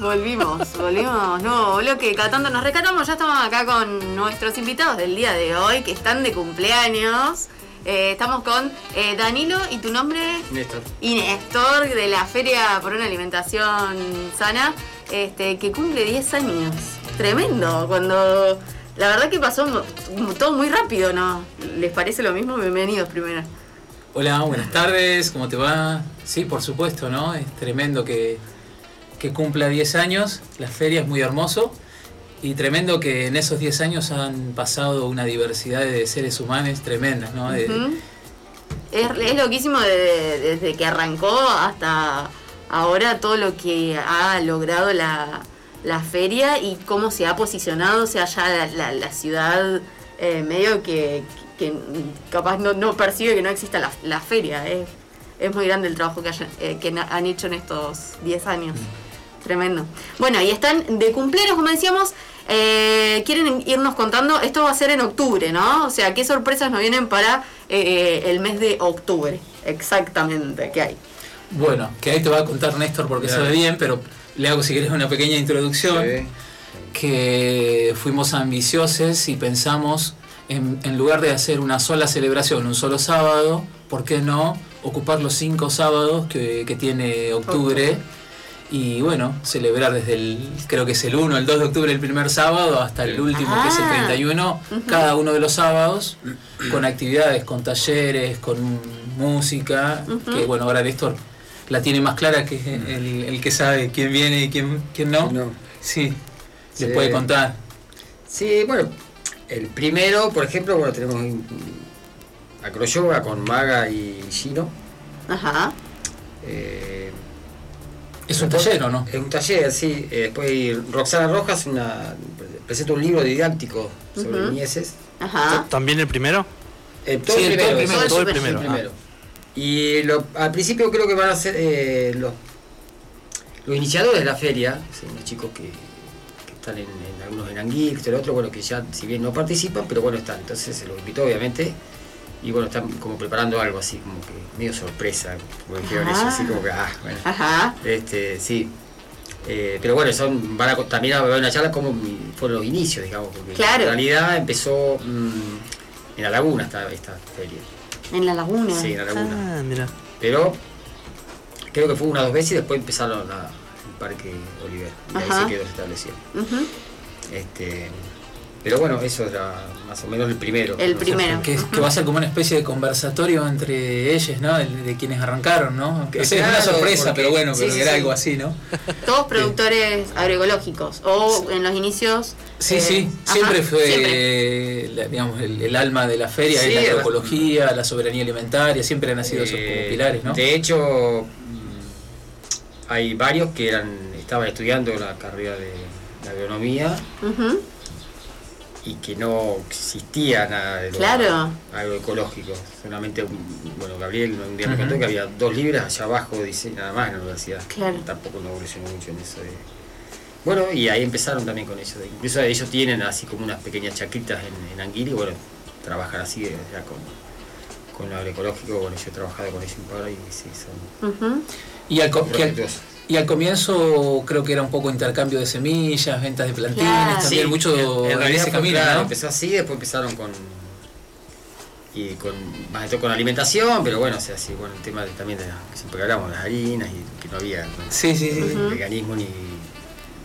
volvimos, volvimos. No, que cada tanto nos rescatamos. Ya estamos acá con nuestros invitados del día de hoy, que están de cumpleaños. Eh, estamos con eh, Danilo y tu nombre. Néstor. Y Néstor, de la Feria por una Alimentación Sana, este, que cumple 10 años. Tremendo, cuando. La verdad que pasó todo muy rápido, ¿no? ¿Les parece lo mismo? Bienvenidos primero. Hola, buenas tardes, ¿cómo te va? Sí, por supuesto, ¿no? Es tremendo que, que cumpla 10 años, la feria es muy hermoso y tremendo que en esos 10 años han pasado una diversidad de seres humanos tremendas, ¿no? es, loquísimo desde que arrancó hasta ahora todo lo que ha logrado la, feria y cómo se ha posicionado, o sea, ya la, ciudad eh, medio que, capaz no, percibe que no exista la, feria. Es muy grande el trabajo que, eh, que han hecho en estos 10 años. Tremendo. Bueno, y están de cumpleaños, como decíamos. Eh, quieren irnos contando, esto va a ser en octubre, ¿no? O sea, ¿qué sorpresas nos vienen para eh, el mes de octubre? Exactamente, ¿qué hay? Bueno, que ahí te va a contar Néstor porque sabe bien, pero le hago si querés una pequeña introducción. Que fuimos ambiciosos y pensamos, en, en lugar de hacer una sola celebración, un solo sábado, ¿por qué no ocupar los cinco sábados que, que tiene octubre? Y bueno, celebrar desde el, creo que es el 1, el 2 de octubre, el primer sábado, hasta el último, que es el 31, ah. cada uno de los sábados, con actividades, con talleres, con música, que bueno, ahora Néstor la tiene más clara que el, el, que sabe quién viene y quién, quién no. Sí, se puede contar. Sí, bueno, el primero, por ejemplo, bueno, tenemos Acroyoga con Maga y Gino. Ajá. Eh, ¿Es un taller o no? Es un taller, sí. Eh, después Roxana Rojas una, presenta un libro didáctico sobre uh Ajá. ¿También el primero? Eh, todo, el primero, todo, el primero, Y al principio creo que van a ser eh, los, los iniciadores de la feria, los chicos que, están en, algunos en Anguil, el otro, bueno, que ya si bien no participan, pero bueno, están. Entonces se los invitó, obviamente y bueno, están como preparando algo así, como que medio sorpresa, como dijeron eso, así como que, ah, bueno. Ajá. Este, sí. Eh, pero bueno, son, van a, también a haber una charla como fueron los inicios, digamos, porque claro. en realidad empezó mm, en la laguna esta, esta feria. En la laguna. Sí, en la laguna. Ah, mira. Pero creo que fue una o dos veces y después empezaron la, el Parque Oliver. Y ahí se quedó establecido. este, pero bueno, eso era más o menos el primero. El primero. Que, va a ser como una especie de conversatorio entre ellos, ¿no? De, quienes arrancaron, ¿no? Que es una sorpresa, pero bueno, pero era algo así, ¿no? Todos productores agroecológicos, o en los inicios... Sí, sí, eh, siempre fue, digamos, el, alma de la feria, la agroecología, la soberanía alimentaria, siempre han sido esos como pilares, ¿no? De hecho, mm, hay varios que eran estaban estudiando la carrera de, agronomía y que no existía nada de claro. agroecológico. Solamente, bueno, Gabriel un día me contó que había dos libras allá abajo, dice, nada más en la universidad. Claro. Tampoco no evolucionó mucho en eso. Bueno, y ahí empezaron también con eso. incluso ellos tienen así como unas pequeñas chaquitas en, en y bueno, trabajan así ya con, con lo agroecológico. Bueno, yo he trabajado con ellos un par y sí, son... Y al, y al comienzo creo que era un poco intercambio de semillas, ventas de plantines, también mucho en, ese camino. Empezó así, después empezaron con y con más de todo con alimentación, pero bueno, o sea, sí, bueno, el tema de, también de siempre hablamos de las harinas y que no había sí, sí, sí. veganismo ni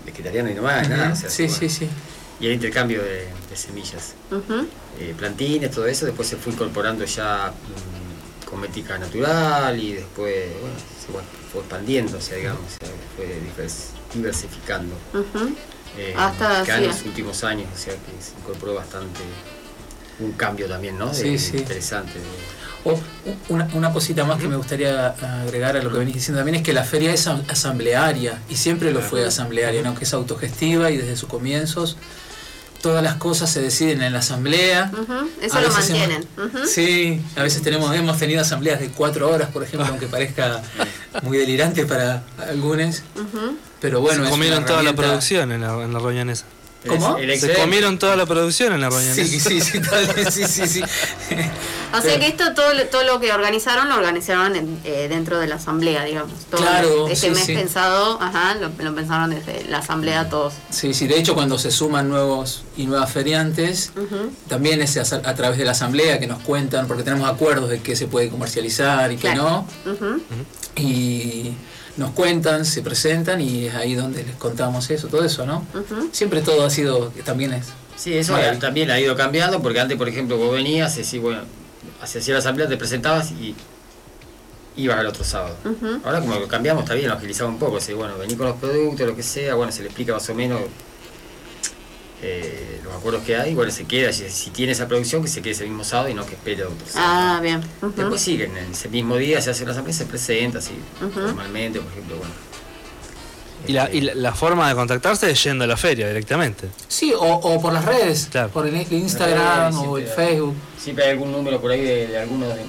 vegetariano ni nomás, nada. O sea, sí, sí, sí. Y el intercambio de, semillas, eh, plantines, todo eso, después se fue incorporando ya mm, con mética natural y después, bueno, bueno, fue expandiendo, o sea, digamos, fue diversificando. Eh, Hasta en los últimos años, o sea, que se incorporó bastante un cambio también, ¿no? sí, sí. Interesante. una, una, cosita más que me gustaría agregar a lo que venís diciendo también es que la feria es asamblearia y siempre lo fue asamblearia, ¿no? que es autogestiva y desde sus comienzos todas las cosas se deciden en la asamblea. Eso lo mantienen. Sí, a veces tenemos, hemos tenido asambleas de cuatro horas, por ejemplo, aunque parezca muy delirante para algunos. Pero bueno, se comieron toda la producción en la, en la ¿Cómo? Se comieron toda la producción en la reunión. Sí, sí, sí, sí, sí, sí. O sea que esto, todo, todo lo que organizaron, lo organizaron eh, dentro de la asamblea, digamos. Todo claro. Este mes pensado, ajá, lo, pensaron desde la asamblea todos. Sí, sí, de hecho cuando se suman nuevos y nuevas feriantes, también es a, través de la asamblea que nos cuentan, porque tenemos acuerdos de qué se puede comercializar y qué no. Y nos cuentan, se presentan y es ahí donde les contamos eso, todo eso, ¿no? Siempre todo ha sido, también es. Sí, eso también ha ido cambiando, porque antes, por ejemplo, vos venías, y bueno, hacías la asamblea, te presentabas y ibas al otro sábado. Ahora como lo cambiamos, está bien, lo agilizamos un poco, bueno, vení con los productos, lo que sea, bueno, se le explica más o menos eh, los acuerdos que hay, bueno, se queda, si, tiene esa producción, que se quede ese mismo sábado y no que espere otro sábado. Ah, bien. Después siguen, en ese mismo día se hace la asamblea, se presenta así, normalmente, por ejemplo, bueno. ¿Y la, y la, forma de contactarse es yendo a la feria directamente? Sí, o, por las redes, por el Instagram o el Facebook. Siempre hay algún número por ahí de, de alguno de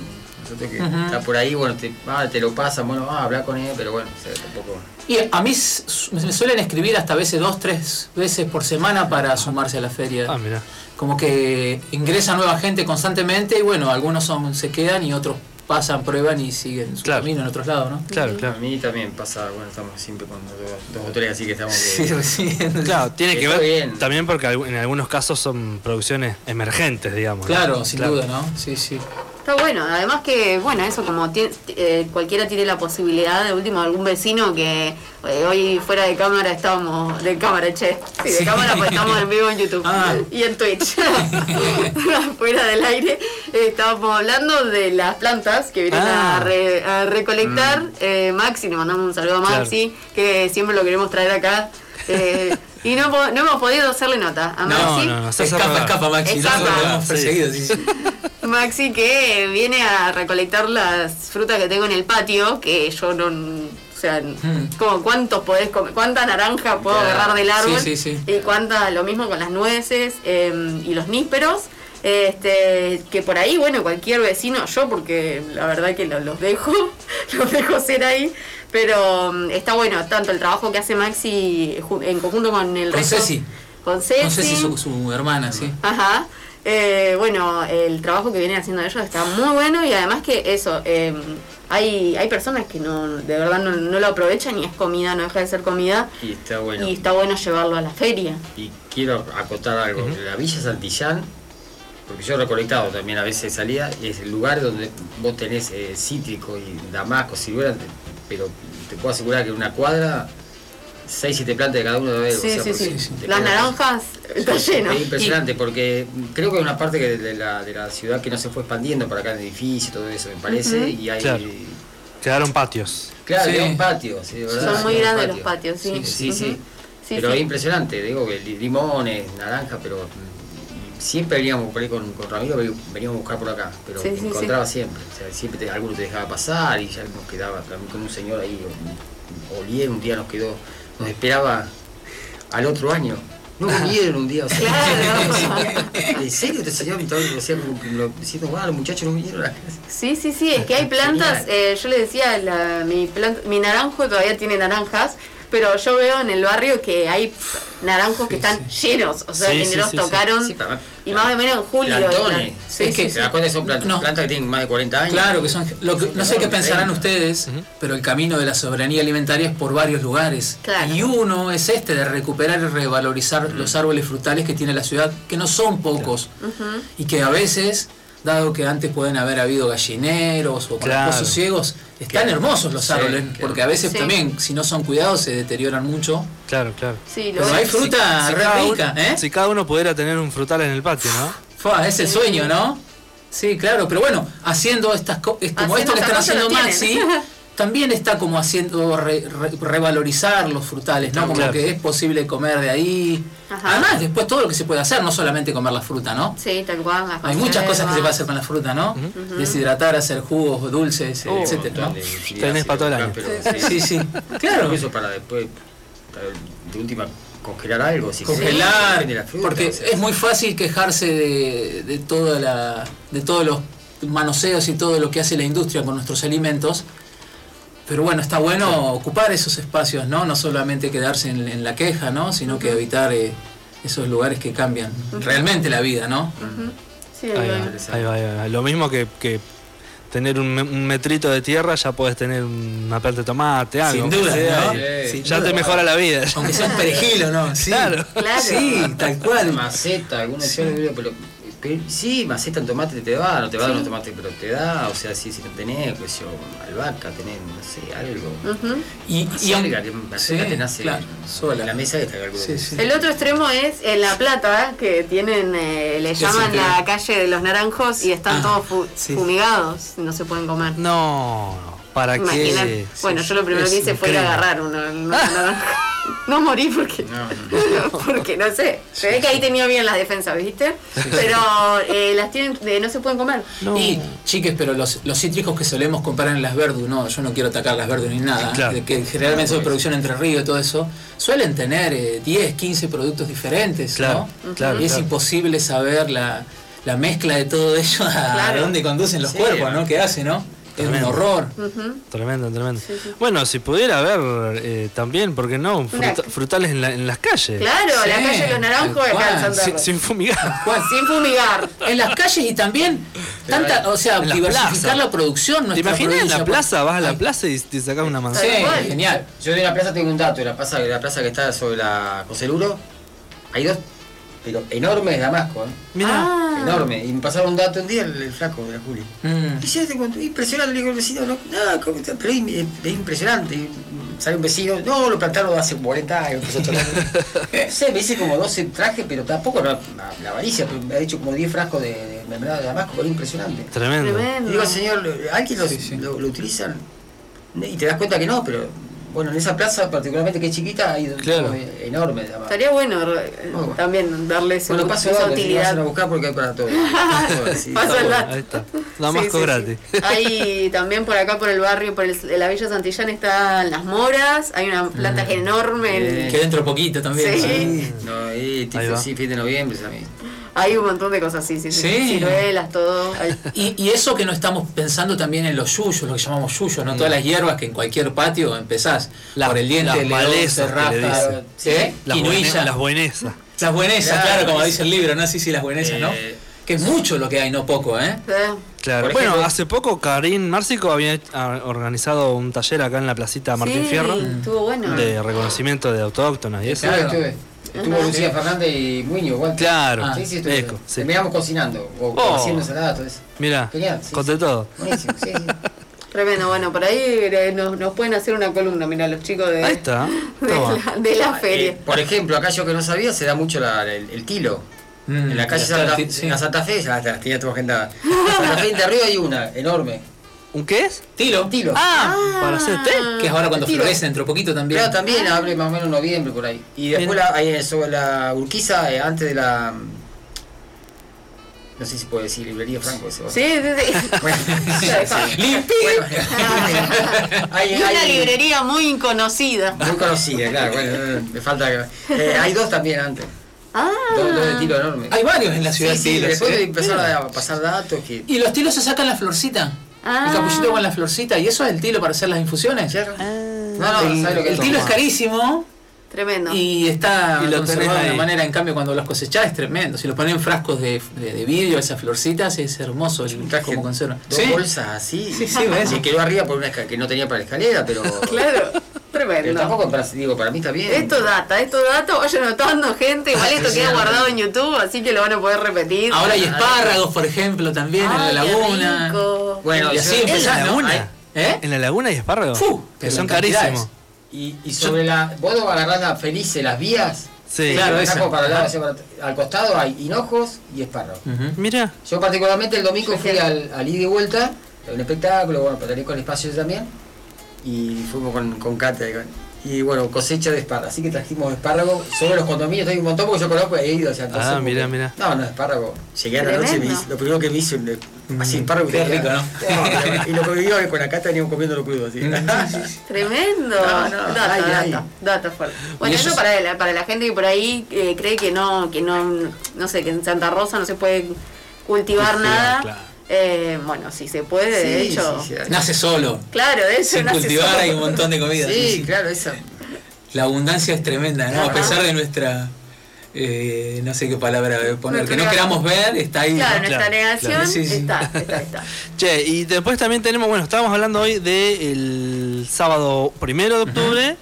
nosotros que está por ahí, bueno, te, ah, te lo pasan, bueno, ah, habla con él, pero bueno, tampoco... Y a mí me suelen escribir hasta veces dos, tres veces por semana para sumarse a la feria. Ah, mira. Como que ingresa nueva gente constantemente y bueno, algunos son se quedan y otros pasan, prueban y siguen su camino en otros lados, ¿no? Claro, claro. A mí también pasa, bueno, estamos siempre con dos, o tres, así que estamos... Sí, Claro, tiene que ver también porque en algunos casos son producciones emergentes, digamos. Claro, sin duda, ¿no? Sí, sí. Está bueno, además que, bueno, eso como eh, cualquiera tiene la posibilidad, de último, algún vecino que eh, hoy fuera de cámara estábamos, de cámara, che, sí, de cámara pues estamos en vivo en YouTube ah. y en Twitch, fuera del aire, estábamos hablando de las plantas que vienen a, ah. recolectar, mm. eh, Maxi, le mandamos un saludo a Maxi, que siempre lo queremos traer acá. Y no, no, hemos podido hacerle nota a Maxi. No, no, no, escapa, escapa Maxi. Escapa. perseguido, sí. Maxi que viene a recolectar las frutas que tengo en el patio, que yo no... O sea, hmm. como cuántos podés comer, cuánta naranja puedo agarrar del árbol sí, sí, y cuánta, lo mismo con las nueces em, y los nísperos. Este, que por ahí, bueno, cualquier vecino, yo porque la verdad que los dejo, los dejo ser ahí, pero em, está bueno tanto el trabajo que hace Maxi en conjunto con el con Ceci. Con Ceci. Con Ceci, su, su hermana, sí. Ajá. Eh, bueno, el trabajo que vienen haciendo ellos está muy bueno y además que eso, eh, hay, hay personas que no de verdad no, lo aprovechan y es comida, no deja de ser comida. Y está bueno. Y está bueno llevarlo a la feria. Y quiero acotar algo, la Villa Santillán, porque yo he recolectado también a veces salía, y es el lugar donde vos tenés eh, cítrico y damasco, ciruela, pero te puedo asegurar que en una cuadra 6, 7 plantas de cada uno de ellos. Sí, sí, sí. Las naranjas está lleno. Es impresionante porque creo que hay una parte que de, la, de la ciudad que no se fue expandiendo para acá en edificio y todo eso, me parece. y hay, Quedaron patios. Claro, quedaron patios, sí, ¿verdad? Son muy grandes los patios, sí. Sí, sí. pero es impresionante, digo que limones, naranja, pero siempre veníamos por ahí con, con Ramiro, veníamos a buscar por acá, pero encontraba siempre. O sea, siempre te, alguno te dejaba pasar y ya nos quedaba también con un señor ahí, Olier, un día nos quedó nos esperaba al otro año. No vinieron un día. O sea, claro. ¿En serio te señor diciendo, wow, los muchachos no vinieron a Sí, sí, sí, es que hay plantas, eh, yo le decía, la, mi, mi naranjo todavía tiene naranjas, pero yo veo en el barrio que hay naranjos que están llenos, o sea, que los tocaron. y más o menos en julio. es que se da cuenta son plantas, que tienen más de 40 años. Claro, que son. no sé qué pensarán ustedes, pero el camino de la soberanía alimentaria es por varios lugares. Y uno es este de recuperar y revalorizar los árboles frutales que tiene la ciudad, que no son pocos, y que a veces dado que antes pueden haber habido gallineros o claro. pozos ciegos, están hermosos los árboles, porque a veces también, si no son cuidados, se deterioran mucho. Claro, claro. Pero hay fruta rica, ¿eh? Si cada uno pudiera tener un frutal en el patio, ¿no? Fua, es el sueño, ¿no? Sí, claro, pero bueno, haciendo estas cosas, como esto que están haciendo Maxi, también está como haciendo revalorizar los frutales, ¿no? Como que es posible comer de ahí. Además, después todo lo que se puede hacer, no solamente comer la fruta, ¿no? Sí, tal cual. Hay muchas cosas que se puede hacer con la fruta, ¿no? Deshidratar, hacer jugos dulces, uh, etcétera. Tenés para todo el año. Sí, sí, claro. Eso para después, de última, congelar algo. Si congelar, porque es muy fácil quejarse de, de, toda la, de todos los manoseos y todo lo que hace la industria con nuestros alimentos pero bueno, está bueno ocupar esos espacios, ¿no? No solamente quedarse en, la queja, ¿no? Sino que evitar eh, esos lugares que cambian realmente la vida, ¿no? Sí, ahí, va, Lo mismo que, que tener un, metrito de tierra, ya puedes tener una planta de tomate, algo. Sin duda, ya te mejora la vida. Aunque sea un perejil o no. Claro. claro. Sí, tal cual. Maceta, algunos sí. pero sí, maceta en tomate te va, no te va a dar un tomate, pero te da, o sea, si, si no tenés, pues yo, albahaca, tenés, no sé, algo. Y, y alga, maceta te nace sola. en la mesa esta sí, sí. El otro extremo es en La Plata, que tienen, eh, le llaman la calle de los naranjos y están ah, todos fumigados, no se pueden comer. No, ¿para qué? Bueno, yo lo primero que hice fue agarrar uno, no morí porque no, porque no sé. Se ve que ahí tenía bien las defensas viste pero eh, las tienen no se pueden comer. Y chiques pero los, los cítricos que solemos comprar en las verdu no yo no quiero atacar las verdu ni nada que generalmente son producción entre ríos y todo eso suelen tener 10 eh, 15 productos diferentes claro, y es imposible saber la, la mezcla de todo ello a, dónde conducen los cuerpos no qué hace no es un horror. Tremendo, tremendo. Bueno, si pudiera haber eh, también, ¿por qué no? frutales en, en, las calles. Claro, la calle de los naranjos acá sin, sin fumigar. sin fumigar. En las calles y también, tanta, o sea, diversificar la producción. ¿Te imaginas en la plaza? Vas a la plaza y te sacas una manzana. Sí, genial. Yo de la plaza tengo un dato, la plaza, la plaza que está sobre la Coseluro, hay dos pero enorme de Damasco, ¿eh? Mira. Ah. Enorme. Y me pasaron un dato un día el, flaco de la Juli. Mm. Y yo te cuento, impresionante, le digo al vecino, no, no pero es, es impresionante. sale un vecino, no, lo plantaron hace 40 años. no sé, me hice como 12 trajes, pero tampoco la, la avaricia, pero me ha dicho como 10 frascos de, de mermelada de Damasco, pero impresionante. Tremendo. Tremendo. Y digo, señor, ¿alguien lo, lo, utilizan? Y te das cuenta que no, pero bueno, en esa plaza particularmente que es chiquita hay claro. enorme. Estaría bueno, también darle esa, bueno, paso esa utilidad. a buscar porque hay para todo. paso el dato. Ahí está. Damasco gratis. Hay también por acá por el barrio, por el, la Villa Santillán están las moras, hay una planta mm. enorme. Que dentro poquito también. Sí. No, y sí, fin de noviembre también. Hay un montón de cosas, sí, sí, sí. Ciruelas, todo. Y, y, eso que no estamos pensando también en los yuyos, lo que llamamos yuyos, ¿no? Todas las hierbas que en cualquier patio empezás por el diente, las malezas, ¿eh? Las, buenesas. Las buenesas, las buenesas claro, como dice el libro, ¿no? Sí, sí, las buenesas, ¿no? Eh, que es mucho lo que hay, no poco, ¿eh? Claro. bueno, hace poco Karim Márcico había organizado un taller acá en la placita Martín Fierro. Estuvo bueno. De reconocimiento de autóctonas y eso. Claro, Estuvo Lucía Fernández y Muñoz, igual. Claro. Ah, sí, sí, estuvo. Sí. Terminamos cocinando o oh. haciendo ensalada, todo eso. Mira, conté todo. Buenísimo, sí, sí. Tremendo, bueno, por ahí eh, nos, nos, pueden hacer una columna, mira, los chicos de, ahí está. de, la, feria. Eh, por ejemplo, acá yo que no sabía, se da mucho la, el, el, kilo. Mm, en la calle Santa, sí. en Santa Fe, ya la tenía tu agendada. Santa Fe de arriba hay una, enorme. ¿Un qué es? Tilo. Tilo. Ah, para hacer té. Que es ahora cuando florece dentro poquito también. Claro, también abre más o menos noviembre por ahí. Y después la, ahí sobre la Urquiza, eh, antes de la. No sé si puede decir librería Franco ese. Sí, sí, sí. Bueno, hay, una librería muy conocida. Muy conocida, claro. Bueno, me falta. Eh, hay dos también antes. Ah. Dos, dos, de tilo enorme. Hay varios en la ciudad sí, sí, Después ¿eh? empezar a pasar datos. Que... ¿Y los tilos se sacan la florcita? El capullito con la florcita. ¿Y eso es el tilo para hacer las infusiones? Ah. No, no, el, el tilo es carísimo. Tremendo. Y está y lo conservado de una manera, en cambio, cuando los cosechás es tremendo. Si lo ponen en frascos de, de, vidrio, esas florcitas, es hermoso el, como conserva. Dos ¿Sí? bolsas así. Sí, sí, ves. Y quedó arriba por una que no tenía para la escalera, pero. claro. Tremendo. Pero tampoco, para, digo, para mí está bien. Esto data, esto data, vayan notando gente, igual esto queda guardado en YouTube, así que lo van a poder repetir. Ahora hay espárragos, por ejemplo, también en la laguna. Bueno, y así empezás, ¿En la laguna? ¿Eh? ¿En la laguna hay espárragos? que son carísimos. Y, y sobre la. ¿Vos agarrás la felices las vías? Sí, claro, eso. Para lado, al costado hay hinojos y espárragos. Mira. Yo particularmente el domingo fui al, al ida y vuelta, un espectáculo, bueno, para tener con espacios también. Y fuimos con, con Katia. Y bueno, cosecha de espárragos. Así que trajimos espárragos. Sobre los condominios hay un montón porque yo conozco y he ido. O sea, ah, mira, mira. No, no, espárrago. Llegué a la noche y lo primero que me hizo, mm. así, espárrago. Qué rico, ¿no? y lo que vivió con la cata veníamos comiendo lo crudo. Así. Tremendo. No, no, data, ay, data, data fuerte. Bueno, eso, para, la, para la gente que por ahí eh, cree que no, que no, no sé, que en Santa Rosa no se puede cultivar nada. Claro. Eh, bueno, si se puede, de hecho. nace solo. Claro, de eso. Sin cultivar hay un montón de comida. Sí, claro, eso. La abundancia es tremenda, ¿no? A pesar de nuestra eh, no sé qué palabra poner, que no queramos ver, está ahí. Claro, nuestra negación está, está, está. Che, y después también tenemos, bueno, estábamos hablando hoy del sábado primero de octubre.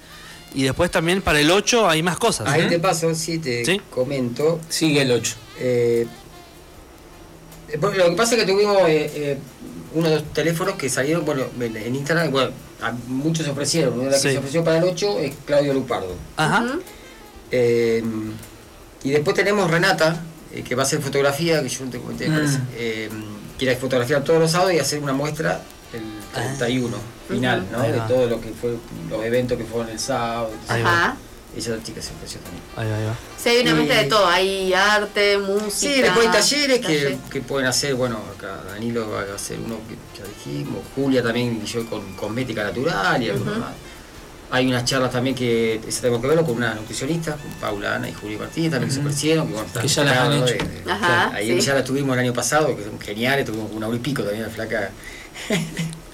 Y después también para el 8 hay más cosas. Ahí te paso, sí, te comento. Sigue el 8. Eh, lo que pasa es que tuvimos eh, eh, uno de los teléfonos que salieron, bueno, en Instagram, bueno, muchos se ofrecieron. Uno de los que se ofreció para el 8 es Claudio Lupardo. Ajá. y después tenemos Renata, que va a hacer fotografía, que yo no te comenté, mm. quiere fotografiar todos los sábados y hacer una muestra el 31 ah. final, ¿no? De todo lo que fue los eventos que fueron el sábado. Ajá. Esa chica se ofreció también. Ahí, ahí va. Sí, hay una mezcla de todo, hay arte, música. Sí, después hay talleres que, que, pueden hacer, bueno, acá Danilo va a hacer uno que ya dijimos, Julia también, y yo con cosmética natural y algunos más. Hay unas charlas también que esa tenemos que verlo con una nutricionista, con Paula Ana y Julio Martínez también que se ofrecieron, que bueno, que ya las han hecho. Ajá, ahí ya la tuvimos el año pasado, que son geniales, tuvimos una hora y pico también la flaca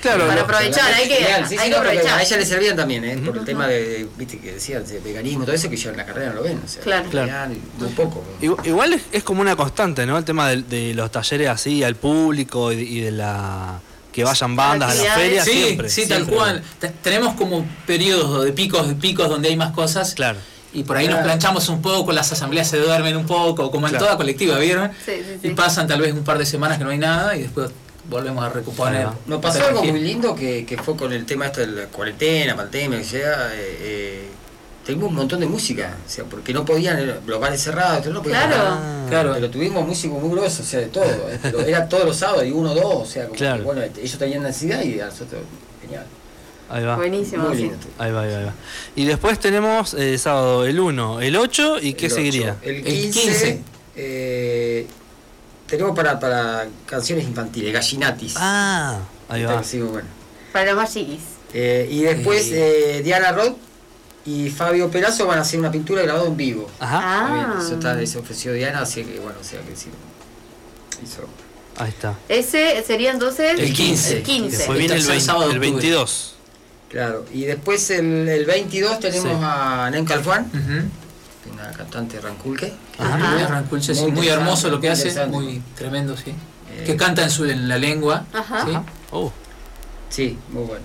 Claro, para aprovechar, hay que, hay que aprovechar. A ella le servían también, ¿eh? por el tema de, viste, que decía, de veganismo, todo eso que ya en la carrera no lo ven. O sea, claro, claro. Muy poco. Igual es, como una constante, ¿no? El tema de, los talleres así al público y, de la que vayan bandas a las ferias. Sí, siempre, sí, tal cual. Tenemos como periodos de picos, de picos donde hay más cosas. Claro. Y por ahí nos planchamos un poco, las asambleas se duermen un poco, como en toda colectiva, ¿vieron? Sí, sí, y pasan tal vez un par de semanas que no hay nada y después volvemos a recuperar. Nos pasó algo muy lindo que, que, fue con el tema esto de la cuarentena, pandemia, que sea, eh, eh, tuvimos un montón de música, o sea, porque no podían, los bares cerrados, no podían claro, claro. Pero tuvimos músicos muy gruesos, o sea, de todo, eh, era todos los sábados y uno o dos, o sea, como que, bueno, ellos tenían necesidad y a nosotros, genial. Ahí va. Buenísimo, Muy lindo. Ahí va, ahí va, Y después tenemos eh, sábado el 1, el 8 y qué seguiría? El 15. El 15. Eh, tenemos para, para canciones infantiles, Gallinatis. Ah, ahí va. Para los más chiquis. Eh, y después eh, Diana Roth y Fabio Perazo van a hacer una pintura grabada en vivo. Ajá. Ah. Eso está, se ofreció Diana, así que bueno, o sea que sí. Hizo. Ahí está. Ese sería entonces el 15. El 15. Después viene el, el 22. Claro, y después el, el 22 tenemos a Nen Calfuán una cantante Ranculque. Ajá. Ranculque, sí, muy, hermoso lo que hace, muy tremendo, sí. Eh, que canta en, su, en la lengua. Ajá. ¿sí? Oh. sí, muy bueno.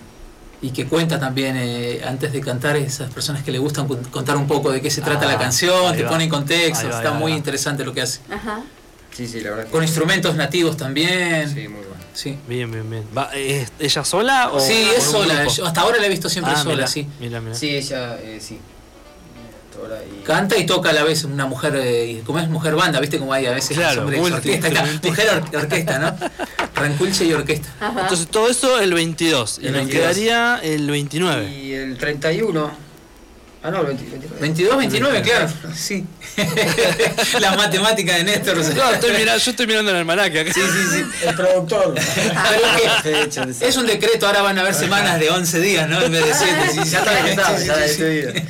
Y que cuenta también, eh, antes de cantar, esas personas que le gustan contar un poco de qué se trata la ah, canción, te pone en contexto, está muy interesante lo que hace. Ajá. Sí, sí, la verdad. Con instrumentos nativos también. Sí, muy bueno. Sí. Bien, bien, bien. ¿Va, ¿Es ella sola o Sí, es sola. hasta ahora la he visto siempre ah, sola, sí. Mira, mira. Sí, ella, eh, sí. Canta y toca a la vez una mujer, eh, como es mujer banda, ¿viste? Como hay a veces claro, orquesta, mujer orquesta, ¿no? Ranculche y orquesta. Entonces todo eso el 22. y nos quedaría el 29. Y el 31. Ah, no, el 29. 22, 29, claro. Sí. la matemática de Néstor. No, estoy mirando, yo estoy mirando en el almanaque Sí, sí, sí. El productor. es un decreto, ahora van a haber semanas de 11 días, ¿no? En vez de 7. Sí, ya está, ya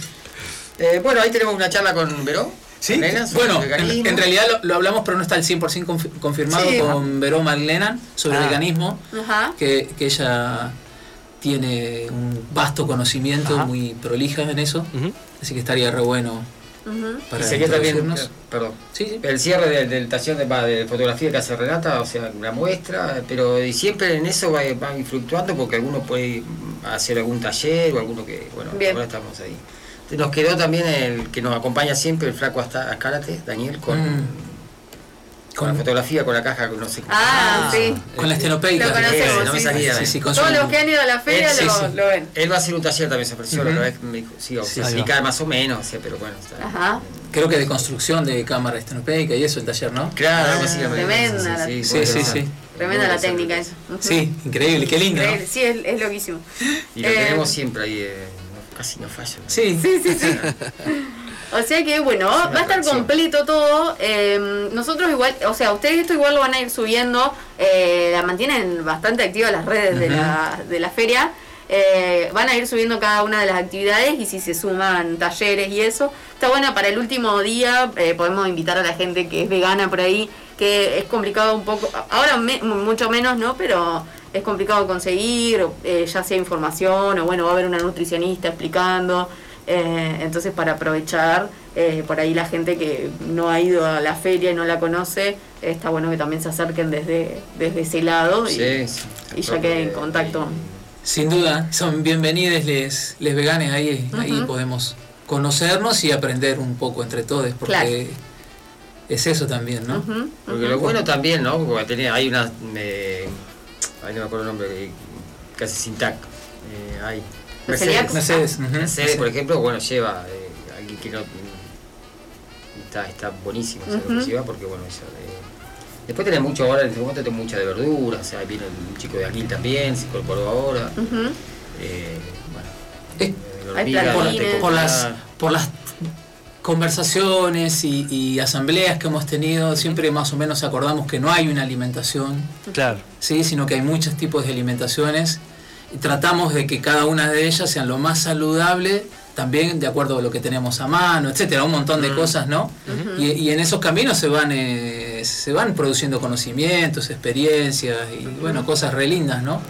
eh, bueno, ahí tenemos una charla con Veró. Sí, bueno, en, realidad lo, hablamos, pero no está al 100% confirmado con Veró Maglenan sobre el ah. veganismo, que, ella tiene un vasto conocimiento, muy prolija en eso, así que estaría re bueno para y sería también, perdón, sí, el cierre del de, taller de, fotografía que hace Renata, o sea, una muestra, pero siempre en eso va, va fluctuando porque alguno puede hacer algún taller o alguno que, bueno, ahora estamos ahí. Nos quedó también el que nos acompaña siempre, el flaco hasta Karate, Daniel, con, mm. con, la fotografía, con la caja, no sé Ah, sí. Con la estenopeica. Lo conocemos, no me salía. Sí, sí, Todos los que han ido a la feria lo, ven. Él va a hacer un taller también, se ofreció la vez, me dijo, sí, o se explica más o menos, pero bueno, está Ajá. Creo que de construcción de cámara estenopeica y eso el taller, ¿no? Claro, ah, Tremenda. Sí, sí, sí. Tremenda la técnica eso. Sí, increíble, qué lindo. Sí, es, es loquísimo. Y lo tenemos eh, siempre ahí. Eh, casi no falla. Sí, sí, sí. sí. O sea que bueno, va a estar completo todo. Eh, nosotros igual, o sea, ustedes esto igual lo van a ir subiendo. Eh, la mantienen bastante activa las redes de, la, de la feria. Eh, van a ir subiendo cada una de las actividades y si se suman talleres y eso. Está bueno, para el último día podemos invitar a la gente que es vegana por ahí, que es complicado un poco, ahora mucho menos, ¿no? Pero es complicado conseguir, ya sea información o bueno, va a haber una nutricionista explicando. Eh, entonces para aprovechar, eh, por ahí la gente que no ha ido a la feria y no la conoce, está bueno que también se acerquen desde, desde ese lado y, y ya queden en contacto. Sin duda, son bienvenidos les, les veganes, ahí, ahí podemos conocernos y aprender un poco entre todos, porque es eso también, ¿no? Porque lo bueno también, ¿no? Porque tenía, hay una, ahí no me acuerdo el nombre, casi sin tac, eh, hay Mercedes. Mercedes, Mercedes por ejemplo, bueno, lleva eh, alguien que no está, está buenísimo, porque bueno, eso, eh, después tenés mucho ahora, en este momento tenés mucha de verdura, o sea, viene un chico de aquí también, se incorporó ahora. eh, bueno, por, las, por las conversaciones y, asambleas que hemos tenido, siempre más o menos acordamos que no hay una alimentación, claro. ¿sí? sino que hay muchos tipos de alimentaciones y tratamos de que cada una de ellas sean lo más saludable, también de acuerdo a lo que tenemos a mano, etcétera, un montón de cosas, ¿no? y, en esos caminos se van eh, se van produciendo conocimientos, experiencias y bueno, cosas re lindas, ¿no?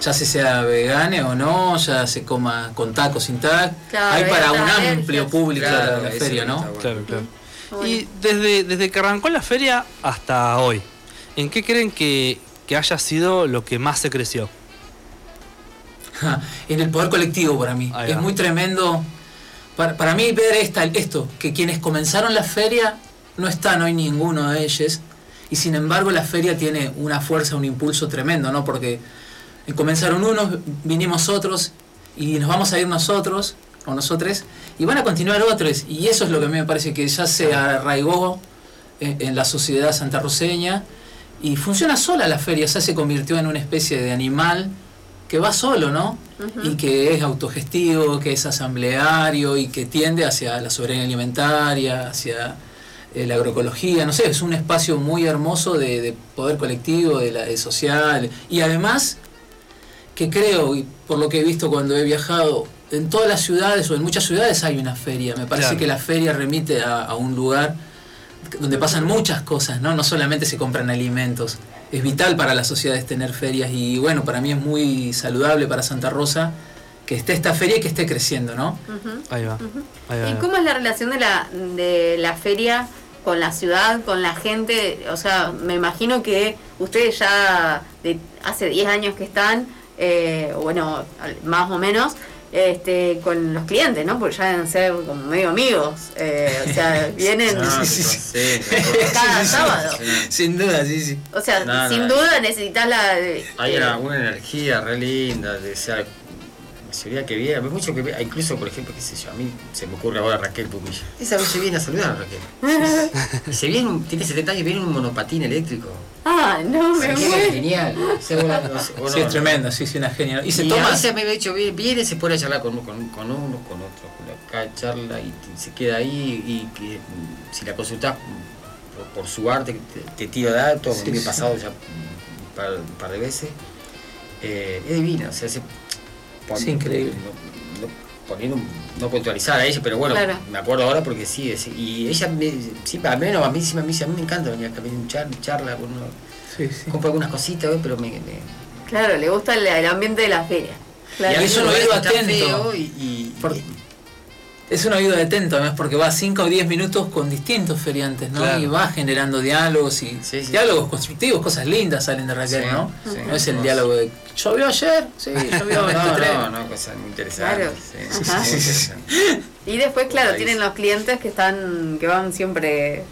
Ya se sea vegane o no, ya se coma con tacos sin tac, hay para un amplio público la feria, ¿no? Claro, claro. Y desde, desde que arrancó la feria hasta hoy, ¿en qué creen que, haya sido lo que más se creció? en el poder colectivo para mí. es muy tremendo. Para, mí ver esta, esto, que quienes comenzaron la feria no están hoy ninguno de ellos. Y sin embargo la feria tiene una fuerza, un impulso tremendo, ¿no? Porque comenzaron unos, vinimos otros y nos vamos a ir nosotros o nosotros y van a continuar otros. Y eso es lo que a mí me parece que ya se arraigó en, la sociedad santarroseña y funciona sola la feria, ya se convirtió en una especie de animal que va solo, ¿no? Y que es autogestivo, que es asambleario y que tiende hacia la soberanía alimentaria, hacia eh, la agroecología, no sé, es un espacio muy hermoso de, poder colectivo, de, la, de social. Y además que creo, y por lo que he visto cuando he viajado, en todas las ciudades o en muchas ciudades hay una feria. Me parece que la feria remite a, un lugar donde pasan muchas cosas, ¿no? No solamente se compran alimentos. Es vital para las sociedades tener ferias y bueno, para mí es muy saludable para Santa Rosa que esté esta feria y que esté creciendo, ¿no? Ahí, va. ¿Y cómo es la relación de la, de la feria con la ciudad, con la gente? O sea, me imagino que ustedes ya de hace 10 años que están, eh, bueno, más o menos, este, con los clientes, ¿no? Porque ya deben ser como medio amigos. Eh, o sea, vienen cada sábado. Sin duda, sí, sí. O sea, sin duda necesitas la. Hay eh, una, energía re linda, de, ser sería que viene, mucho que incluso por ejemplo, qué sé yo, a mí se me ocurre ahora Raquel Pumilla. Esa vez se viene a saludar a Raquel. y se viene, tiene 70 años, viene un monopatín eléctrico. Ah, no, me muero. genial. sí, es tremendo, sí, sí, una genial. Y se y toma. A veces me he dicho, viene, se pone a charlar con, con, con uno, con otro, acá charla y se queda ahí y que si la consultas por, su arte, te, tiro datos, me he pasado ya un par, de veces. Eh, es divina, o sea, se, es increíble. No, no, puntualizar a ella, pero bueno, me acuerdo ahora porque sí, y ella, me, sí, al menos a mí, a mí, a mí me encanta venir acá, venir char, charla, con uno, sí, sí. compro algunas cositas, pero me, Claro, le gusta el, ambiente de la feria. Claro. Y a eso lo veo atento. Y, y, es un oído atento, además, porque va 5 o 10 minutos con distintos feriantes, ¿no? Y va generando diálogos y diálogos constructivos, cosas lindas salen de Raquel, ¿no? no es el diálogo de ¿llovió ayer? Sí, llovió no, no, no, cosas muy interesantes. Claro. y después, claro, tienen los clientes que están, que van siempre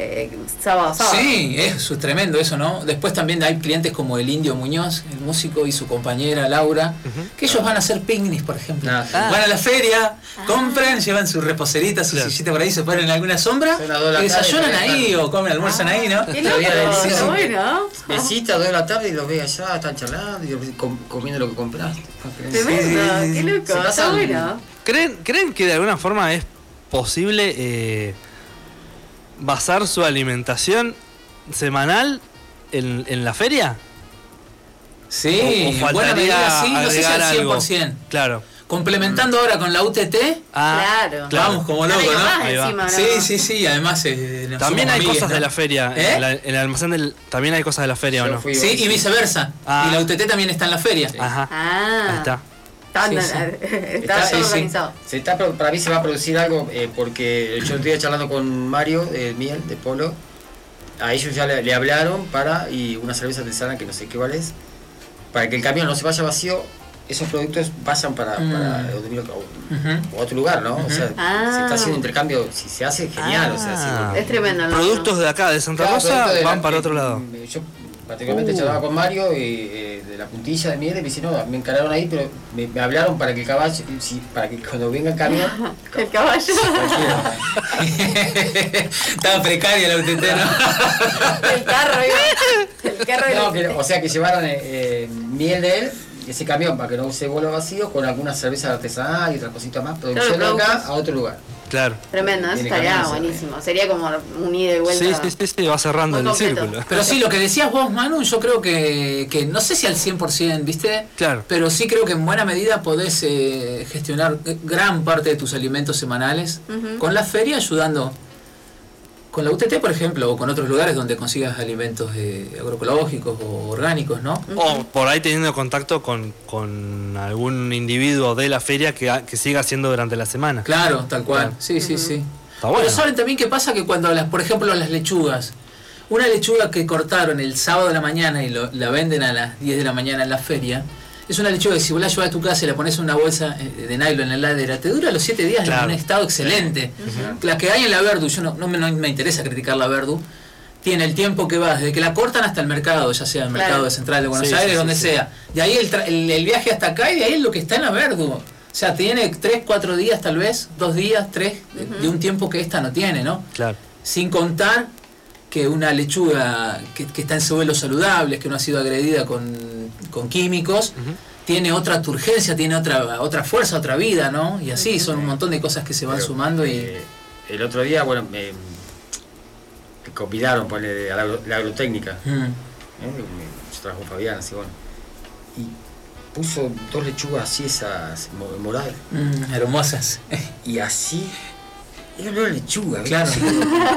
eh, sábado, sábado. Sí, es tremendo eso, ¿no? Después también hay clientes como el Indio Muñoz, el músico y su compañera Laura, que ellos van a hacer picnics, por ejemplo. Ah, van a la feria, ah. compran, llevan su reposerita, su sillita por ahí, se ponen en alguna sombra, y desayunan ahí o comen, almuerzan ahí, ¿no? Qué loco, bueno. Mesita, dos de la tarde y los ve allá, están charlando y comiendo lo que compraste. Tremendo, qué loco, está bueno. ¿Creen, ¿Creen que de alguna forma es posible... Eh, basar su alimentación semanal en, en la feria? Sí, o, buena medida sí, no sé si al 100%. Claro. Complementando ahora con la UTT, ah, claro. vamos como locos, ¿no? Sí, sí, sí, además eh, también hay cosas de la feria, ¿Eh? en, el almacén del también hay cosas de la feria, ¿o no? Sí, y viceversa. Ah. Y la UTT también está en la feria. Ajá. Ah. Ahí está. Está, organizado. Se está, para mí se va a producir algo eh, porque yo estoy charlando con Mario de Miel, de Polo. A ellos ya le, hablaron para, y una cerveza artesana que no sé qué vale es, para que el camión no se vaya vacío, esos productos pasan para, mm. otro lugar, ¿no? O sea, se está haciendo ah. intercambio, si se hace, genial. o sea, es tremendo. Productos de acá, de Santa Rosa, van para otro lado. Yo prácticamente uh. charlaba con Mario y, eh, de la puntilla de miel y me dice, no, me encararon ahí, pero me, hablaron para que el caballo, si, para que cuando venga el camión... el caballo. Estaba precario el UTT, ¿no? el carro, el carro. No, o sea, que llevaron eh, eh, miel de él ese camión para que no se vuelva vacío con algunas cervezas artesanales y otras cositas más, producción acá a otro lugar. Claro. Tremendo, eso estaría buenísimo. Sería como un ida y vuelta. Sí, sí, sí, va cerrando el círculo. Pero sí, lo que decías vos, Manu, yo creo que, que no sé si al 100%, ¿viste? Claro. Pero sí creo que en buena medida podés eh, gestionar gran parte de tus alimentos semanales con la feria ayudando con la UTT, por ejemplo, o con otros lugares donde consigas alimentos eh, agroecológicos o orgánicos, ¿no? O por ahí teniendo contacto con, algún individuo de la feria que, que, siga haciendo durante la semana. Claro, tal cual. Sí, sí, sí. Pero saben también qué pasa que cuando, las, por ejemplo, las lechugas, una lechuga que cortaron el sábado de la mañana y la venden a las 10 de la mañana en la feria, es una lechuga que si vos la llevas a tu casa y la pones en una bolsa eh, de nylon en la heladera, te dura los 7 días en un estado excelente. La que hay en la Verdu, yo no, no, me, interesa criticar la Verdu, tiene el tiempo que va desde que la cortan hasta el mercado, ya sea el mercado de Central de Buenos Aires, donde sea. De ahí el, el, viaje hasta acá y de ahí es lo que está en la Verdu. O sea, tiene 3, 4 días tal vez, 2 días, 3, de un tiempo que esta no tiene, ¿no? Claro. Sin contar que una lechuga que, está en suelos saludables, que no ha sido agredida con, químicos, tiene otra turgencia, tiene otra otra fuerza, otra vida, ¿no? Y así son un montón de cosas que se van sumando y... Eh, el otro día, bueno, me, convidaron a la, la agrotécnica. Mm. ¿eh? Yo trabajo Fabián, así bueno. Y puso dos lechugas así, esas moradas. Mm, hermosas. Y así era una lechuga, claro.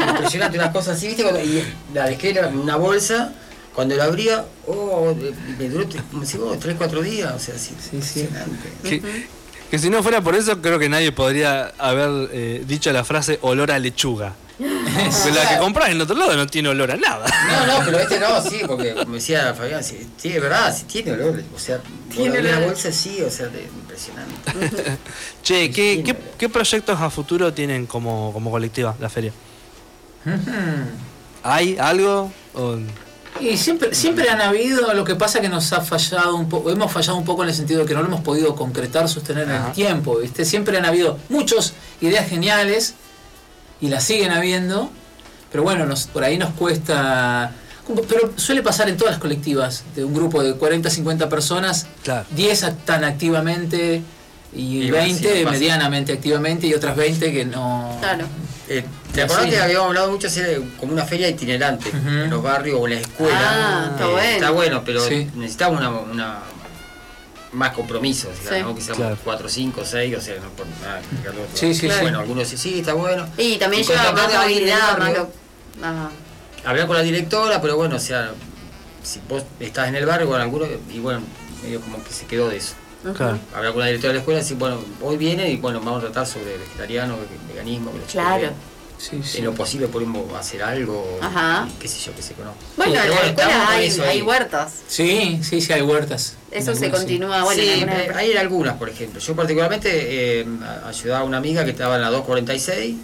impresionante, unas cosas así, ¿viste? Y la dejé en una bolsa, cuando la abría, oh, me duró, como si, oh, 3, 4 días, o sea, así, sí, impresionante. Que, si no fuera por eso, creo que nadie podría haber eh, dicho la frase olor a lechuga. Pero la que compras en otro lado no tiene olor a nada. No, no, pero este no, sí, porque como decía Fabián, sí, es verdad, sí tiene olor. O sea, tiene la bolsa sí, o sea, impresionante. che, ¿qué, ¿qué, ¿qué, proyectos a futuro tienen como, como colectiva la feria? ¿Hay algo? Y siempre, siempre han habido, lo que pasa que nos ha fallado un poco, hemos fallado un poco en el sentido de que no lo hemos podido concretar, sostener en el tiempo, ¿viste? Siempre han habido muchas ideas geniales, y la siguen habiendo, pero bueno, nos, por ahí nos cuesta... Pero suele pasar en todas las colectivas, de un grupo de 40, 50 personas, 10 están activamente y, 20 medianamente activamente y otras 20 que no... Claro. Eh, ¿Te acordás que habíamos hablado mucho de como una feria itinerante en los barrios o en la escuela? Ah, está, eh, bueno. está bueno. pero necesitamos una, una más compromisos, digamos, que seamos 4, 5, 6, o sea, no por nada, sí, sí, Bueno, algunos dicen, sí, está bueno. Y también lleva más habilidad, más Hablar con la directora, pero bueno, o sea, si vos estás en el barrio con algunos, y bueno, medio como que se quedó de eso. Claro. Hablar con la directora de la escuela y decir, bueno, hoy viene y bueno, vamos a tratar sobre vegetariano, veganismo, claro. En lo posible podemos hacer algo, Ajá. qué sé yo, que se conoce. Bueno, en la escuela hay, huertas. Sí, sí, sí, hay huertas. Eso se continúa. Bueno, sí, hay algunas, por ejemplo. Yo particularmente eh, ayudaba a una amiga que estaba en la 246.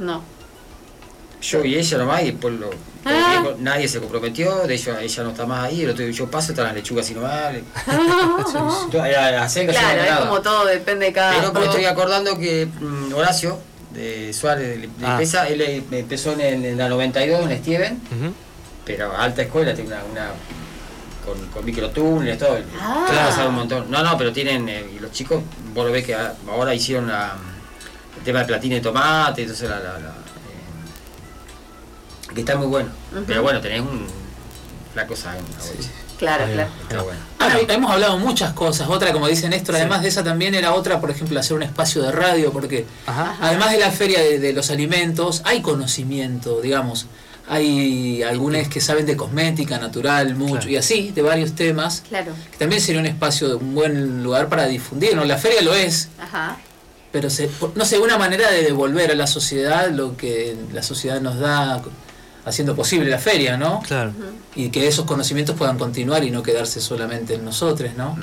No. Yo y ella nomás, y después lo, ah. nadie se comprometió, de hecho ella no está más ahí, el otro yo paso, están las lechugas y nomás. claro, es como todo, depende de cada Pero me estoy acordando que mm, Horacio, de Suárez de, ah. él eh, empezó en, la 92 en Steven, pero alta escuela, tiene una, con, con microtúneles, todo. Ah. un montón. No, no, pero tienen, eh, y los chicos, vos lo ves que ahora hicieron el tema de platina de tomate, entonces la, la, que está muy bueno. Pero bueno, tenés un, la cosa en Claro, claro. Ah, hemos hablado muchas cosas. Otra, como dice Néstor, además de esa también era otra, por ejemplo, hacer un espacio de radio, porque además de la feria de, los alimentos, hay conocimiento, digamos. hay algunas que saben de cosmética natural, mucho, y así, de varios temas. Claro. Que también sería un espacio, un buen lugar para difundir, ¿no? La feria lo es. Ajá. Pero, se, no sé, una manera de devolver a la sociedad lo que la sociedad nos da haciendo posible la feria, ¿no? Claro. Y que esos conocimientos puedan continuar y no quedarse solamente en nosotros, ¿no?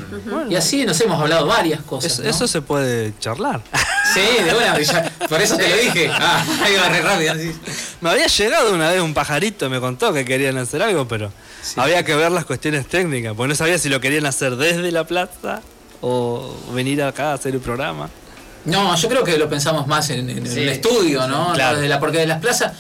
Y así nos hemos hablado varias cosas. Eso, ¿no? eso se puede charlar. Sí, de una, ya- por eso te lo dije. Ah, ahí va re rápido. así. Me había llegado una vez un pajarito, me contó que querían hacer algo, pero Sí. había que ver las cuestiones técnicas, porque no sabía si lo querían hacer desde la plaza o venir acá a hacer el programa. No, yo creo que lo pensamos más en, en Sí, el estudio, ¿no? claro. Desde la- porque de las plazas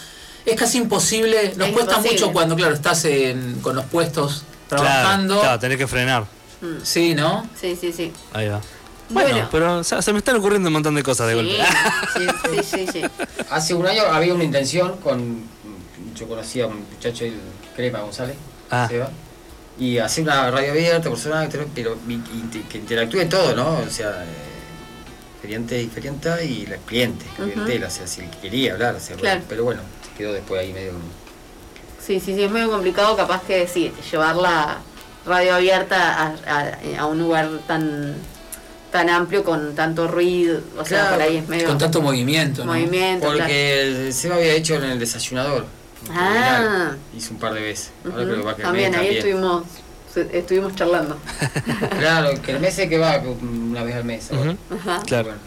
es casi imposible, nos Es cuesta imposible. mucho cuando, claro, estás en- con los puestos trabajando. Claro, claro, tenés que frenar. Mm. Sí, ¿no? Sí, sí, sí. Ahí va. Bueno, Bueno. pero o sea, se me están ocurriendo un montón de cosas de Sí, golpe. sí, sí, sí, sí. Hace un año había una intención con. Yo conocía a un muchacho, el Crema González, Ah. Seba, y hacer una radio abierta, personal, pero que interactúe todo, ¿no? O sea, eh, feriante y ferianta y la cliente, Ujú. clientela, o sea, si el que quería hablar, o sea, Claro. pero bueno, quedó después ahí medio. Sí, sí, sí, es medio complicado capaz que sí, llevar la radio abierta a, a- a un lugar tan tan amplio con tanto ruido, o sea, Claro, por ahí es medio Con tanto movimiento, ¿no? movimiento. claro. Porque el Seba había hecho en el desayunador. en Ah. Hizo un par de veces. Ahora Ujú. creo que va a quedar También, ahí estuvimos estuvimos charlando. Claro, que el mes es que va una vez al mes. Ajá. Claro. Bueno.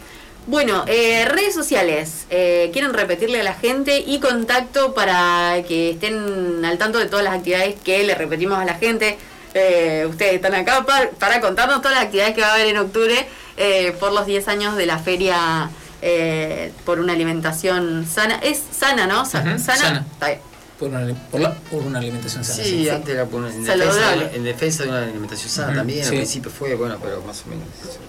Bueno, eh, redes sociales. eh, ¿Quieren repetirle a la gente y contacto para que estén al tanto de todas las actividades que le repetimos a la gente? Eh, ustedes están acá pa- para, contarnos todas las actividades que va a haber en octubre eh, por los 10 años de la feria eh, por una alimentación sana. Es sana, ¿no? Sa- sana. sana. Está bien. Por una, por la- por una alimentación sana. Sí, antes era por una- en, Saludable. defensa, en defensa de una alimentación sana también. sí. Al principio fue, bueno, pero más o menos. eso.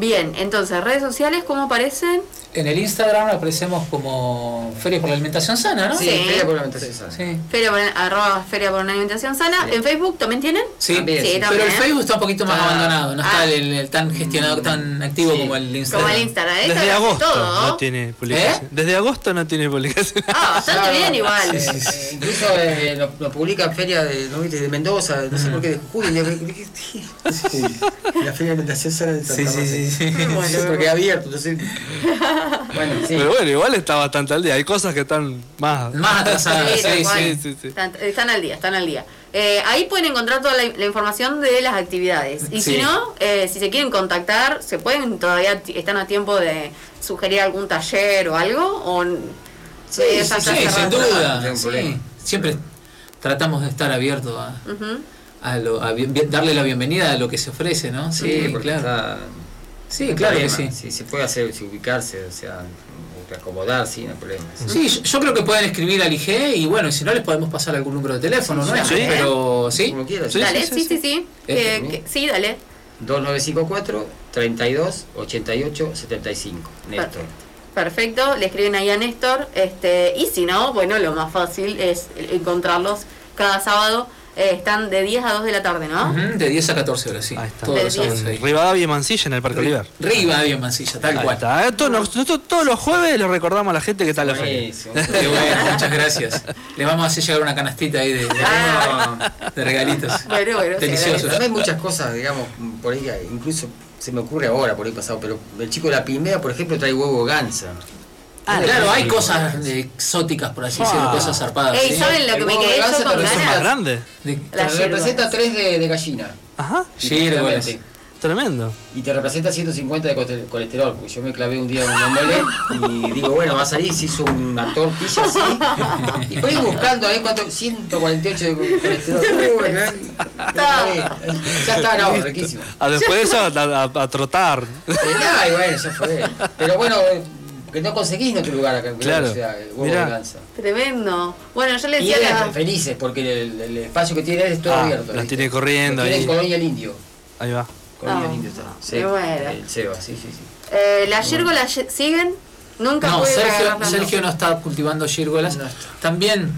Bien, entonces, redes sociales, ¿cómo aparecen? En el Instagram aparecemos como Feria por la Alimentación Sana, ¿no? Sí, Sí. feria por la alimentación sana. Sí. Feria por, arroba feria por una alimentación sana. Sí. ¿En Facebook también tienen? Sí, También, sí. pero también. el Facebook está un poquito más Ah. abandonado, no Ah. está el, el tan gestionado, tan activo Sí. como el Instagram. Como el Instagram. Esta Desde agosto todo. no tiene publicación. ¿Eh? Desde agosto no tiene publicación. Ah, bastante Claro, bien igual. eh, eh, incluso eh, lo, lo publica Feria de, ¿no viste? de Mendoza, no sé por qué, de Jujuy. La Feria de Alimentación Sana de Sí, Santa sí, sí, sí. Sí, porque abierto, entonces. Bueno, sí. Pero bueno, igual está bastante al día. Hay cosas que están más. Más atrasado, Sí, sí, sí. sí, sí, sí. Están, están al día, están al día. Eh, ahí pueden encontrar toda la, la información de las actividades. Y Sí. si no, eh, si se quieren contactar, se pueden todavía, están a tiempo de sugerir algún taller o algo. O, Sí, eh, sí, Sí, sin duda. Sí. problema. Siempre tratamos de estar abiertos a, lo- a darle la bienvenida a lo que se ofrece, ¿no? Sí, porque claro. está. Sí, claro que sí. Sí, se puede hacer, si ubicarse, o sea, acomodar, sí, no hay problema. Sí, yo, yo creo que pueden escribir al IG y bueno, si no les podemos pasar algún número de teléfono, ¿no? Sí. Pero sí. Como quieras. Sí, dale, sí, sí, sí, sí, sí. Eh, Eh, que- sí, dale. 2954 32 88 75. Néstor. Perfecto, le escriben ahí a Néstor. Este, y si no, bueno, lo más fácil es encontrarlos cada sábado. Eh, están de 10 a 2 de la tarde, ¿no? De 10 a 14 horas, sí. Ahí está. Todos los De 10. sábados. Rivadavia y Mansilla en el Parque Oliver. Rivadavia en Mansilla, tal Ahí cual. está. Eh, todos, nosotros todos los jueves le recordamos a la gente que está en la feria. Buenísimo. Qué bueno, muchas gracias. Le vamos a hacer llegar una canastita ahí de, de- Ah. de regalitos. Bueno, bueno, sí, Delicioso. También hay muchas cosas, digamos, por ahí, incluso se me ocurre ahora, por ahí pasado, pero el chico de la Pimea, por ejemplo, trae huevo gansa. Ah, claro, hay cosas eh, exóticas, por así decirlo, Ah. cosas zarpadas. Ey, ¿sí? ¿saben lo que me quedé yo con te lo ¿Son más ganas? grandes? De- La te representa 3 de, de gallina. Ajá. Sinceramente. Tremendo. Y te representa 150 de colesterol, porque yo me clavé un día en un omelette y digo, bueno, va a salir, se hizo una tortilla así. Y fui buscando a ver cuánto, 148 de colesterol. Uy, ya está, no, riquísimo. Ah, después de eso a, a- a trotar. Eh, y bueno, ya fue. Pero bueno, eh, que no conseguís en otro lugar acá en Claro. o sea, el huevo Mirá. de gansa. Tremendo. Bueno, yo le Y decía ellas la- felices, porque el, el espacio que tiene es todo Ah, abierto. las tiene corriendo tiene Colonia el Indio. Ahí va. Colonia Ah, el Indio está. qué bueno. El Seba, sí, sí, sí. eh, ¿La Yérgola ye- siguen? Nunca No, Sergio, no está cultivando yérgolas. No está. También,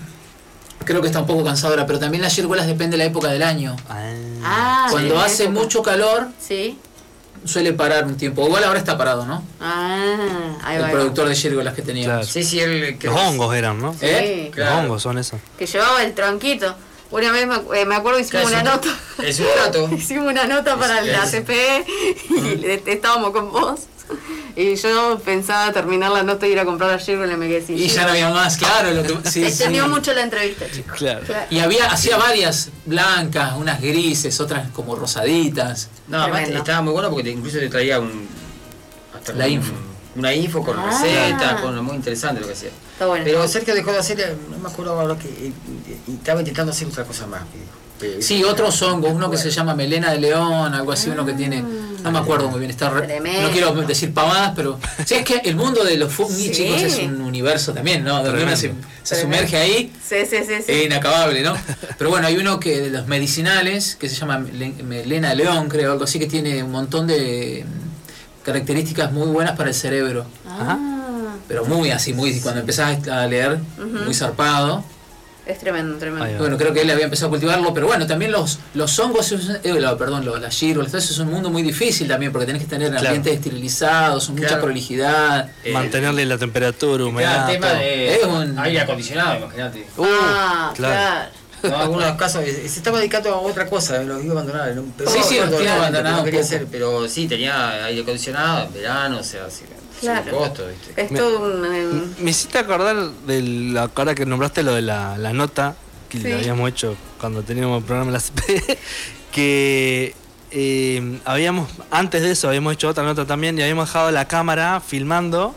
creo que está un poco cansadora, pero también las yérgolas depende de la época del año. Ah, Cuando de hace época. mucho calor, Sí. Suele parar un tiempo. Igual ahora está parado, ¿no? Ah, ahí el va. productor de Yergolas que teníamos. Sí, sí, el, Los hongos eran, ¿no? Sí. ¿Eh? Los hongos son eso. Que llevaba el tronquito. Una vez me, eh, me acuerdo hicimos Claro, una nota. es un trato. hicimos una nota para Es- la es- CPE y est- estábamos con vos. Y yo pensaba terminar la nota y ir a comprar la yerba y me quedé sin Y ya no había más, claro. Lo que, sí, Extendió sí. mucho la entrevista, chicos. Claro. Y había, hacía varias blancas, unas grises, otras como rosaditas. No, además estaba muy bueno porque te- incluso te traía un. hasta La con- info. Una info con Ah. recetas, con muy interesante lo que hacía. Está bueno. Pero Sergio dejó de hacer, no me acuerdo ahora que. eh, y estaba intentando hacer otra cosa más. que Sí, otros hongos, uno que se llama melena de león, algo así, uno que tiene, no me acuerdo muy bien, está re- Tremendo. no quiero decir pavadas, pero sí es que el mundo de los Sí. chicos, es un universo también, ¿no? Donde uno se, se sumerge ahí, Sí, sí, sí. sí. es inacabable, ¿no? Pero bueno, hay uno que de los medicinales, que se llama mele- melena león, creo, algo así, que tiene un montón de mm, características muy buenas para el cerebro. Ah, Pero muy así, muy cuando empezás a leer, muy zarpado. Es tremendo, tremendo. Bueno, creo que él había empezado a cultivarlo, pero bueno, también los, los hongos, eh, la- perdón, los, las giros, eso es un mundo muy difícil también, porque tenés que tener Claro. ambientes esterilizados, mucha prolijidad. Eh, Mantenerle la temperatura, humedad. tema todo. de Es un- aire acondicionado, imagínate. Uh, ah, claro. claro. No, algunos casos eh, se estaba dedicando a otra cosa, eh, lo iba a abandonar. ¿no? Pero Sí, sí, me acuerdo lo tiene realmente, abandonado no quería hacer, pero sí, tenía aire acondicionado en verano, o sea, sí, Claro. sin costo, ¿viste? Es todo un. eh, Me hiciste acordar de la ahora que nombraste lo de la, la nota que Sí. lo habíamos hecho cuando teníamos el programa en la CP, que eh, habíamos, antes de eso habíamos hecho otra nota también y habíamos dejado la cámara filmando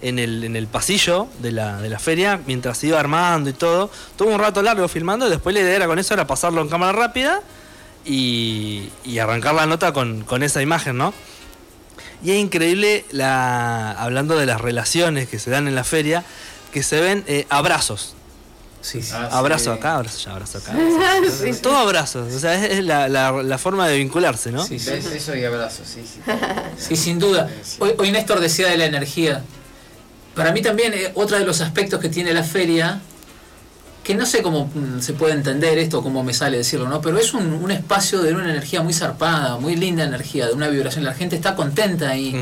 en el, en el pasillo de la, de la feria mientras se iba armando y todo. Tuvo un rato largo filmando y después la idea era con eso era pasarlo en cámara rápida y, y arrancar la nota con, con esa imagen, ¿no? Y es increíble, la, hablando de las relaciones que se dan en la feria, que se ven eh, abrazos. Sí, sí. Ah, sí. Abrazo acá, abrazo allá, abrazo acá. Sí. Todo abrazos. O sea, es, es la, la- la forma de vincularse, ¿no? Sí. Eso y abrazos, sí, sí. Sí, sin duda. Hoy, hoy Néstor decía de la energía. Para mí también, eh, otro de los aspectos que tiene la feria, que no sé cómo mm, se puede entender esto, cómo me sale decirlo, ¿no? Pero es un, un espacio de una energía muy zarpada, muy linda energía, de una vibración. La gente está contenta ahí,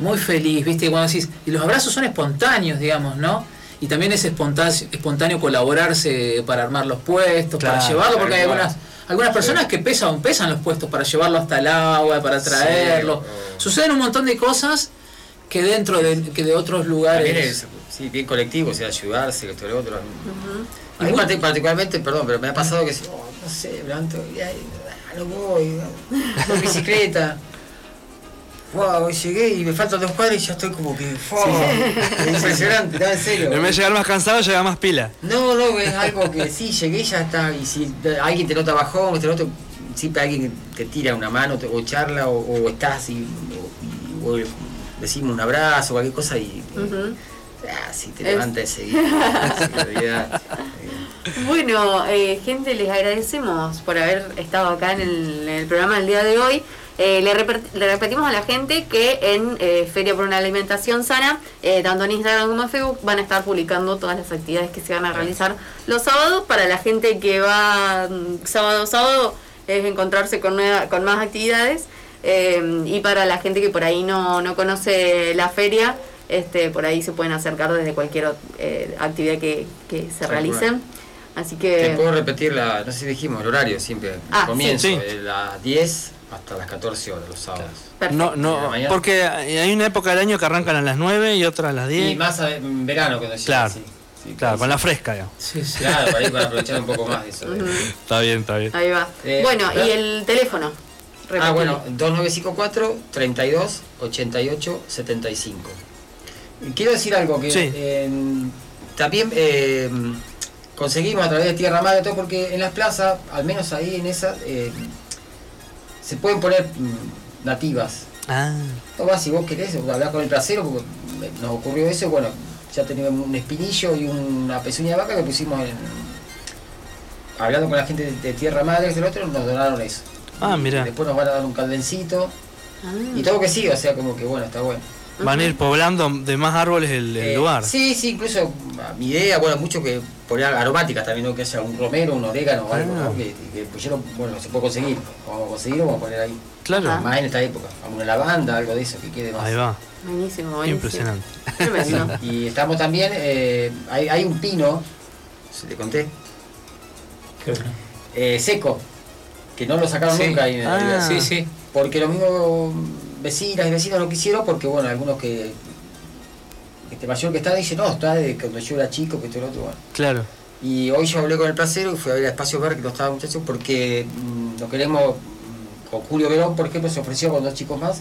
muy feliz, ¿viste? Cuando decís, y los abrazos son espontáneos, digamos, ¿no? Y también es espontáneo, espontáneo colaborarse para armar los puestos, para llevarlo, porque hay algunas, algunas personas que pesan, pesan los puestos para llevarlo hasta el agua, para traerlo. Suceden un montón de cosas que dentro de, que de otros También lugares. Sí, bien colectivo, o sea, ayudarse, que esto y lo otro. A mí particularmente, perdón, pero me ha pasado que, oh, no sé, me levanto y ay, ah, no voy, no, bicicleta. Wow, llegué y me faltan dos cuadras y ya estoy como que, wow, impresionante, no, en serio. En vez de llegar más cansado, llega más pila. No, no, es algo que sí, llegué y ya está. Y si alguien te nota bajón, este otro, siempre alguien te tira una mano te- o charla o, o estás y, o, y- o decimos un abrazo o cualquier cosa y. ah, sí, te Es- levanta enseguida. Sí, olvidate. Bueno, eh, gente, les agradecemos por haber estado acá en el, en el programa del día de hoy. Eh, le, le repetimos a la gente que en eh, Feria por una Alimentación Sana, eh, tanto en Instagram como en Facebook, van a estar publicando todas las actividades que se van a realizar los sábados. Para la gente que va mm, sábado a sábado, es encontrarse con, nueva- con más actividades. Y para la gente que por ahí no, no conoce la feria, este, por ahí se pueden acercar desde cualquier eh, actividad que, que se realicen. Así Te que... puedo repetir, la, no sé si dijimos, el horario siempre. Ah, comienzo sí. de las 10 hasta las 14 horas los sábados. Perfecto. No, ¿De no, porque hay una época del año que arrancan a las 9 y otra a las 10. Y más a- en verano cuando llega, Claro. sí. Sí, Claro, sí. con la fresca, digamos. Sí, sí. Claro, para, ir, para aprovechar un poco más de eso. de- Ujú. Está bien, está bien. Ahí va. Eh, bueno, claro. y el teléfono. Ah, Repetile. bueno, 2954 32 88 75. Quiero decir algo que Sí. eh, también eh, conseguimos a través de Tierra Madre todo porque en las plazas, al menos ahí en esa, eh, se pueden poner mm, nativas. Ah, No vas si vos querés, hablar con el trasero, porque nos ocurrió eso, bueno, ya teníamos un espinillo y una pezuña de vaca que pusimos en. Hablando con la gente de, de Tierra Madre, que es el otro, nos donaron eso. Ah, mira. Después nos van a dar un caldencito. Ah. Y todo que sí, o sea, como que bueno, está bueno. Van a ir poblando de más árboles el, Eh, lugar. Sí, sí, incluso a mi idea, bueno, mucho que poner aromáticas también, ¿no? que sea un romero, un orégano o algo, Ah. ¿no? que, que pusieron, bueno, se puede conseguir. Vamos a conseguirlo, vamos a poner ahí. Claro. Ajá. Más en esta época, alguna lavanda, algo de eso, que quede más. Ahí va. Buenísimo, buenísimo. Impresionante. Tremendo. Y estamos también, eh, hay, hay un pino, se te conté, eh, seco, que no lo sacaron Sí. nunca ahí en la Ah. vida. Sí, sí. Porque los mismos vecinas y vecinos no quisieron, porque bueno, algunos que este mayor que está dice, no, está de cuando yo era chico, que esto y lo otro, bueno. Claro. Y hoy yo hablé con el placero y fui a ver a Espacio Verde que no estaba muchachos porque mm, lo queremos, mm, con Julio Verón, por ejemplo, se ofreció con dos chicos más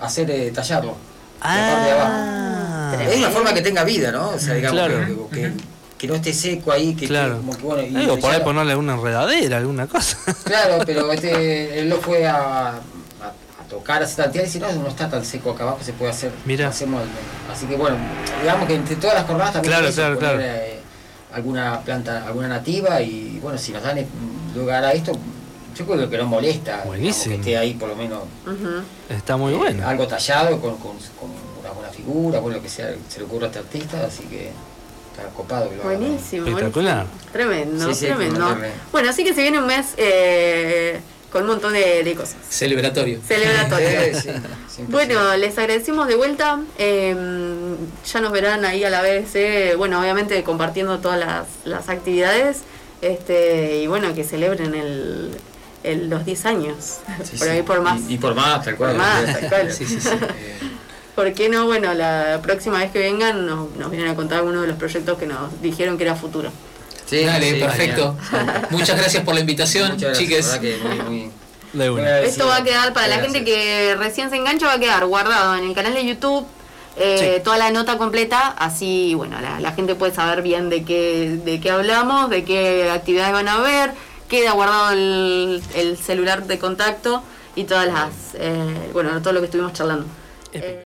hacer eh, tallarlo. de abajo. Ah, Tremendo. Es una forma que tenga vida, ¿no? O sea, digamos, Claro. que, que- que no esté seco ahí, que, que Claro. como que bueno. y Digo, por ahí ponerle alguna enredadera, alguna cosa. Claro, pero este, él lo fue a tocar, a tantear y dice, no, no está tan seco acá abajo, se puede hacer. Mira. hacemos así que bueno, digamos que entre todas las jornadas también Claro, claro, poner, claro. eh, alguna planta, alguna nativa y bueno, si nos dan lugar a esto, yo creo que no molesta digamos, Buenísimo. que esté ahí por lo menos. Está muy eh, bueno. algo tallado con, con, con una buena figura, con lo que sea, se le ocurra a este artista, así que está copado. Buenísimo. Espectacular. buenísimo. Tremendo, Sí, sí, tremendo. Bueno, así que se viene un mes eh, con un montón de, de cosas. Celebratorio. Celebratorio. Sí, sí, siempre Bueno, les agradecemos de vuelta. eh, ya nos verán ahí a la vez, eh, bueno, obviamente compartiendo todas las, las actividades. Este, y bueno, que celebren el, el- los 10 años. Sí, por ahí por más. Y, y por más, tal cual. Por más, tal cual. Sí, sí, sí. ¿Por qué no? Bueno, la próxima vez que vengan nos, nos vienen a contar algunos de los proyectos que nos dijeron que era futuro. Sí, Dale, sí, perfecto. Muchas gracias por la invitación, gracias, chiques. la verdad que muy, muy- De muy una. agradecido. Esto va a quedar para la gente que recién se engancha, va a quedar guardado en el canal de YouTube. eh, Sí. toda la nota completa, así bueno, la, la gente puede saber bien de qué, de qué hablamos, de qué actividades van a ver, queda guardado el, el celular de contacto y todas las, eh, bueno, todo lo que estuvimos charlando. Eh,